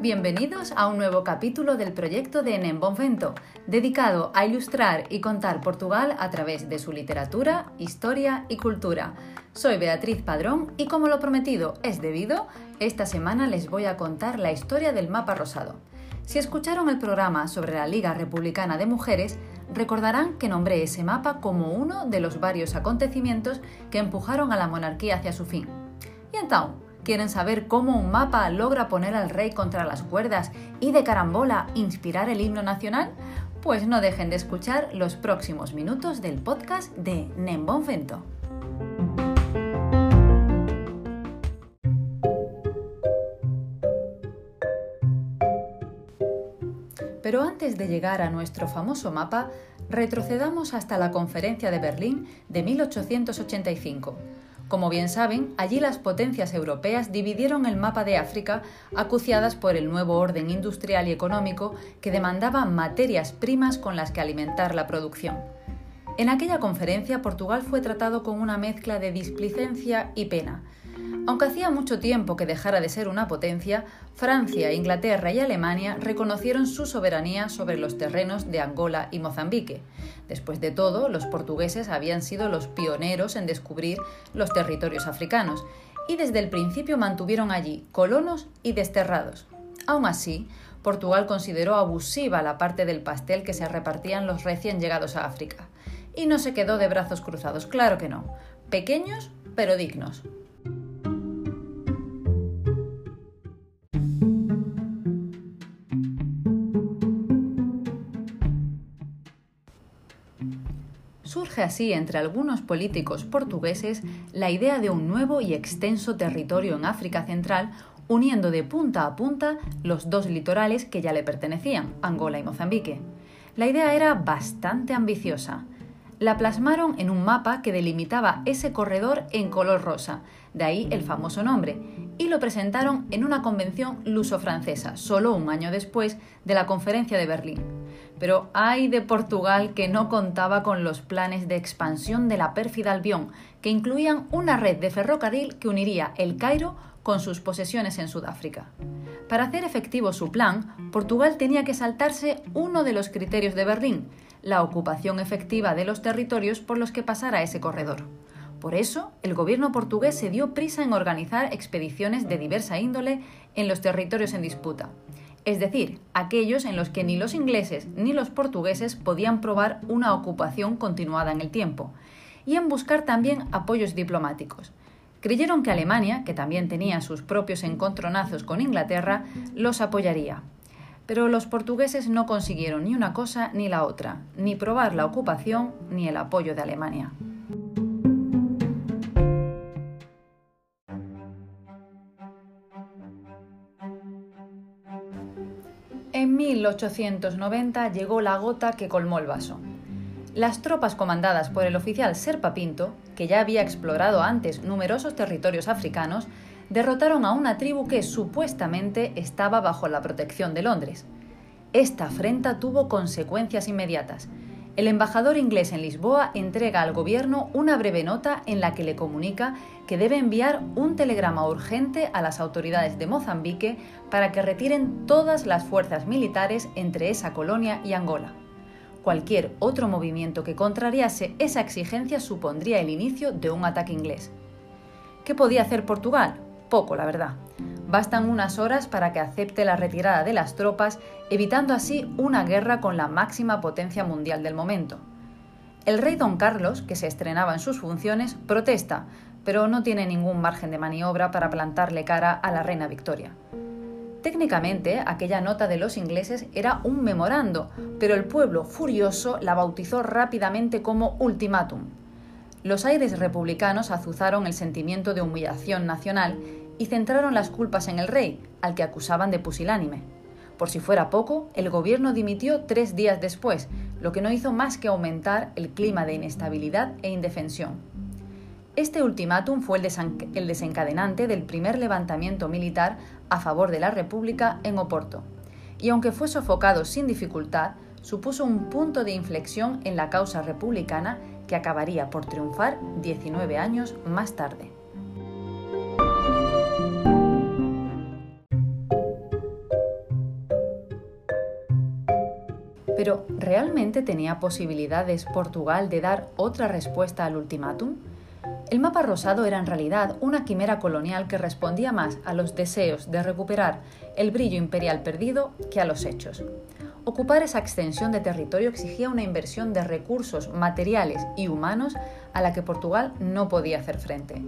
Bienvenidos a un nuevo capítulo del proyecto de Nembonvento, dedicado a ilustrar y contar Portugal a través de su literatura, historia y cultura. Soy Beatriz Padrón y como lo prometido es debido, esta semana les voy a contar la historia del mapa rosado. Si escucharon el programa sobre la Liga Republicana de Mujeres, recordarán que nombré ese mapa como uno de los varios acontecimientos que empujaron a la monarquía hacia su fin. Y entonces, ¿Quieren saber cómo un mapa logra poner al rey contra las cuerdas y de carambola inspirar el himno nacional? Pues no dejen de escuchar los próximos minutos del podcast de Nembonvento. Pero antes de llegar a nuestro famoso mapa, retrocedamos hasta la Conferencia de Berlín de 1885 como bien saben, allí las potencias europeas dividieron el mapa de África acuciadas por el nuevo orden industrial y económico que demandaba materias primas con las que alimentar la producción. En aquella conferencia Portugal fue tratado con una mezcla de displicencia y pena, aunque hacía mucho tiempo que dejara de ser una potencia, Francia, Inglaterra y Alemania reconocieron su soberanía sobre los terrenos de Angola y Mozambique. Después de todo, los portugueses habían sido los pioneros en descubrir los territorios africanos y desde el principio mantuvieron allí colonos y desterrados. Aún así, Portugal consideró abusiva la parte del pastel que se repartían los recién llegados a África. Y no se quedó de brazos cruzados, claro que no. Pequeños, pero dignos. Surge así entre algunos políticos portugueses la idea de un nuevo y extenso territorio en África Central, uniendo de punta a punta los dos litorales que ya le pertenecían, Angola y Mozambique. La idea era bastante ambiciosa. La plasmaron en un mapa que delimitaba ese corredor en color rosa, de ahí el famoso nombre, y lo presentaron en una convención luso-francesa, solo un año después de la conferencia de Berlín. Pero hay de Portugal que no contaba con los planes de expansión de la pérfida Albión, que incluían una red de ferrocarril que uniría el Cairo con sus posesiones en Sudáfrica. Para hacer efectivo su plan, Portugal tenía que saltarse uno de los criterios de Berlín, la ocupación efectiva de los territorios por los que pasara ese corredor. Por eso, el gobierno portugués se dio prisa en organizar expediciones de diversa índole en los territorios en disputa es decir, aquellos en los que ni los ingleses ni los portugueses podían probar una ocupación continuada en el tiempo, y en buscar también apoyos diplomáticos. Creyeron que Alemania, que también tenía sus propios encontronazos con Inglaterra, los apoyaría. Pero los portugueses no consiguieron ni una cosa ni la otra, ni probar la ocupación ni el apoyo de Alemania. En 1890 llegó la gota que colmó el vaso. Las tropas comandadas por el oficial Serpa Pinto, que ya había explorado antes numerosos territorios africanos, derrotaron a una tribu que supuestamente estaba bajo la protección de Londres. Esta afrenta tuvo consecuencias inmediatas. El embajador inglés en Lisboa entrega al gobierno una breve nota en la que le comunica que debe enviar un telegrama urgente a las autoridades de Mozambique para que retiren todas las fuerzas militares entre esa colonia y Angola. Cualquier otro movimiento que contrariase esa exigencia supondría el inicio de un ataque inglés. ¿Qué podía hacer Portugal? Poco, la verdad. Bastan unas horas para que acepte la retirada de las tropas, evitando así una guerra con la máxima potencia mundial del momento. El rey don Carlos, que se estrenaba en sus funciones, protesta, pero no tiene ningún margen de maniobra para plantarle cara a la reina Victoria. Técnicamente, aquella nota de los ingleses era un memorando, pero el pueblo furioso la bautizó rápidamente como ultimátum. Los aires republicanos azuzaron el sentimiento de humillación nacional y centraron las culpas en el rey, al que acusaban de pusilánime. Por si fuera poco, el gobierno dimitió tres días después, lo que no hizo más que aumentar el clima de inestabilidad e indefensión. Este ultimátum fue el desencadenante del primer levantamiento militar a favor de la República en Oporto, y aunque fue sofocado sin dificultad, supuso un punto de inflexión en la causa republicana que acabaría por triunfar 19 años más tarde. Pero, ¿realmente tenía posibilidades Portugal de dar otra respuesta al ultimátum? El mapa rosado era en realidad una quimera colonial que respondía más a los deseos de recuperar el brillo imperial perdido que a los hechos. Ocupar esa extensión de territorio exigía una inversión de recursos materiales y humanos a la que Portugal no podía hacer frente.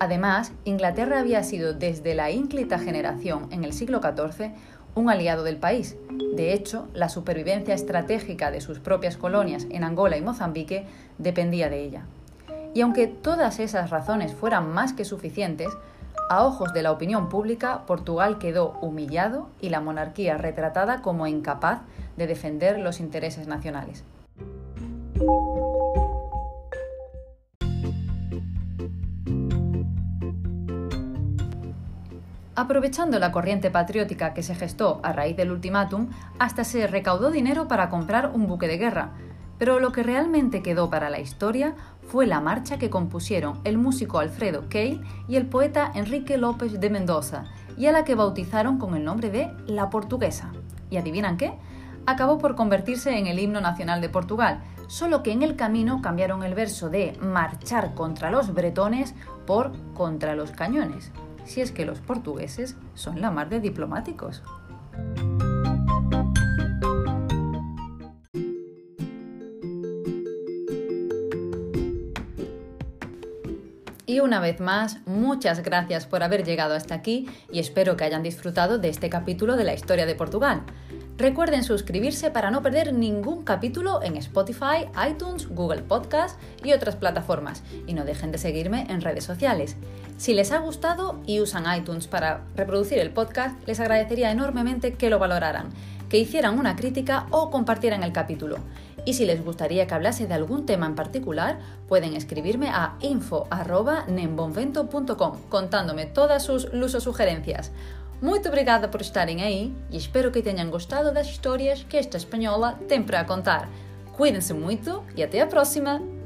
Además, Inglaterra había sido desde la ínclita generación en el siglo XIV un aliado del país. De hecho, la supervivencia estratégica de sus propias colonias en Angola y Mozambique dependía de ella. Y aunque todas esas razones fueran más que suficientes, a ojos de la opinión pública, Portugal quedó humillado y la monarquía retratada como incapaz de defender los intereses nacionales. Aprovechando la corriente patriótica que se gestó a raíz del ultimátum, hasta se recaudó dinero para comprar un buque de guerra. Pero lo que realmente quedó para la historia fue la marcha que compusieron el músico Alfredo Keil y el poeta Enrique López de Mendoza, y a la que bautizaron con el nombre de La Portuguesa. ¿Y adivinan qué? Acabó por convertirse en el himno nacional de Portugal, solo que en el camino cambiaron el verso de marchar contra los bretones por contra los cañones si es que los portugueses son la mar de diplomáticos. Y una vez más, muchas gracias por haber llegado hasta aquí y espero que hayan disfrutado de este capítulo de la historia de Portugal. Recuerden suscribirse para no perder ningún capítulo en Spotify, iTunes, Google Podcast y otras plataformas. Y no dejen de seguirme en redes sociales. Si les ha gustado y usan iTunes para reproducir el podcast, les agradecería enormemente que lo valoraran, que hicieran una crítica o compartieran el capítulo. Y si les gustaría que hablase de algún tema en particular, pueden escribirme a info.nembonvento.com contándome todas sus lusos sugerencias. Muito obrigada por estarem aí e espero que tenham gostado das histórias que esta espanhola tem para contar. Cuidem-se muito e até a próxima!